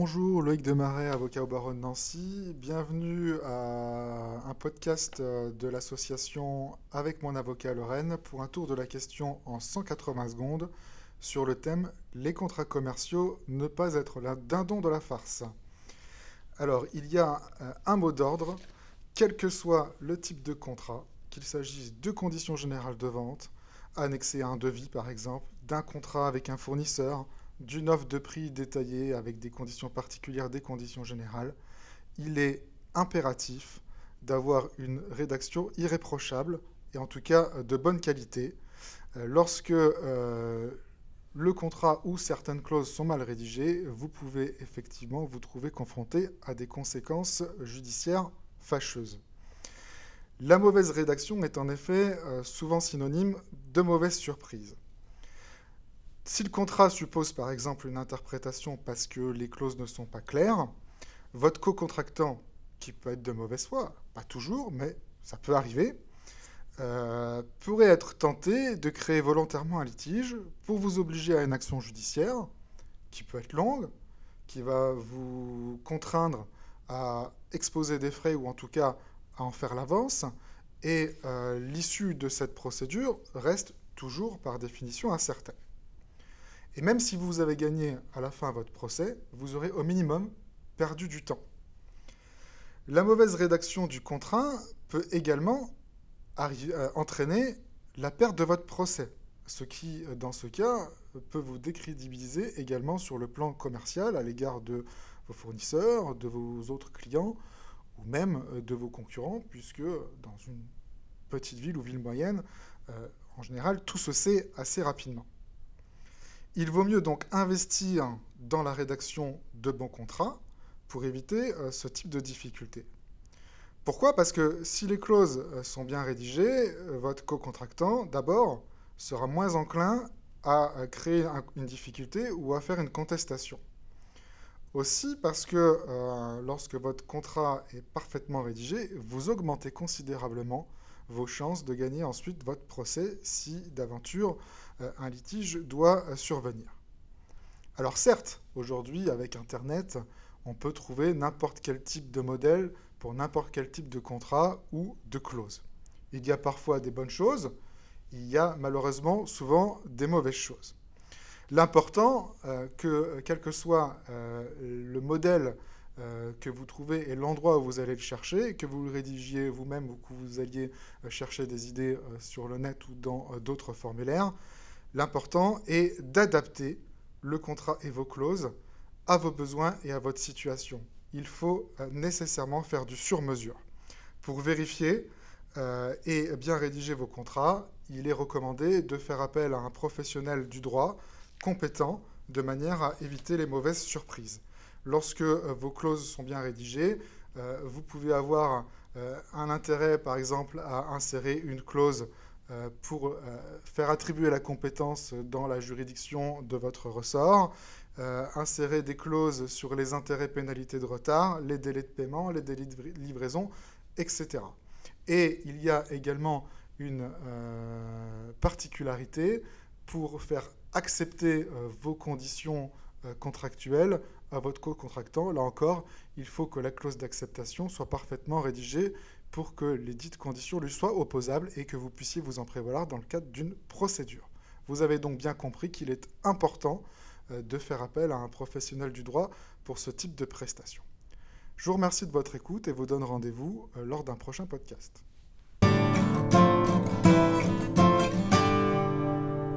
Bonjour, Loïc Demarais, avocat au barreau de Nancy. Bienvenue à un podcast euh, de l'association Avec mon avocat Lorraine pour un tour de la question en 180 secondes sur le thème Les contrats commerciaux ne pas être la dindon de la farce. Alors, il y a euh, un mot d'ordre, quel que soit le type de contrat, qu'il s'agisse de conditions générales de vente, annexé à un devis par exemple, d'un contrat avec un fournisseur, d'une offre de prix détaillée avec des conditions particulières, des conditions générales, il est impératif d'avoir une rédaction irréprochable et en tout cas de bonne qualité. Euh, lorsque euh, le contrat ou certaines clauses sont mal rédigées, vous pouvez effectivement vous trouver confronté à des conséquences judiciaires fâcheuses. La mauvaise rédaction est en effet euh, souvent synonyme de mauvaise surprise. Si le contrat suppose par exemple une interprétation parce que les clauses ne sont pas claires, votre co-contractant, qui peut être de mauvaise foi, pas toujours, mais ça peut arriver, euh, pourrait être tenté de créer volontairement un litige pour vous obliger à une action judiciaire qui peut être longue, qui va vous contraindre à exposer des frais ou en tout cas à en faire l'avance. Et euh, l'issue de cette procédure reste toujours par définition incertaine. Et même si vous avez gagné à la fin votre procès, vous aurez au minimum perdu du temps. La mauvaise rédaction du contrat peut également euh, entraîner la perte de votre procès, ce qui, euh, dans ce cas, peut vous décrédibiliser également sur le plan commercial à l'égard de vos fournisseurs, de vos autres clients ou même euh, de vos concurrents, puisque dans une petite ville ou ville moyenne, en général, tout se sait assez rapidement. Il vaut mieux donc investir dans la rédaction de bons contrats pour éviter euh, ce type de difficultés. Pourquoi? Parce que si les clauses euh, sont bien rédigées, euh, votre co-contractant, d'abord, sera moins enclin à créer une difficulté ou à faire une contestation. Aussi parce que lorsque votre contrat est parfaitement rédigé, vous augmentez considérablement vos chances de gagner ensuite votre procès si d'aventure euh, un litige doit euh, survenir. Alors certes, aujourd'hui avec Internet, on peut trouver n'importe quel type de modèle pour n'importe quel type de contrat ou de clause. Il y a parfois des bonnes choses, il y a malheureusement souvent des mauvaises choses. L'important, euh, que quel que soit le modèle euh, que vous trouvez et l'endroit où vous allez le chercher, que vous le rédigiez vous-même ou que vous alliez euh, chercher des idées euh, sur le net ou dans d'autres formulaires. L'important est d'adapter le contrat et vos clauses à vos besoins et à votre situation. Il faut nécessairement faire du sur-mesure. Pour vérifier et bien rédiger vos contrats, il est recommandé de faire appel à un professionnel du droit compétent de manière à éviter les mauvaises surprises lorsque euh, vos clauses sont bien rédigées, euh, vous pouvez avoir euh, un intérêt, par exemple, à insérer une clause pour faire attribuer la compétence dans la juridiction de votre ressort, insérer des clauses sur les intérêts pénalités de retard, les délais de paiement, les délais de livraison, etc. Et il y a également une particularité pour faire accepter vos conditions contractuelles à votre co-contractant. Là encore, il faut que la clause d'acceptation soit parfaitement rédigée pour que les dites conditions lui soient opposables et que vous puissiez vous en prévaloir dans le cadre d'une procédure. Vous avez donc bien compris qu'il est important euh, de faire appel à un professionnel du droit pour ce type de prestation. Je vous remercie de votre écoute et vous donne rendez-vous euh, lors d'un prochain podcast.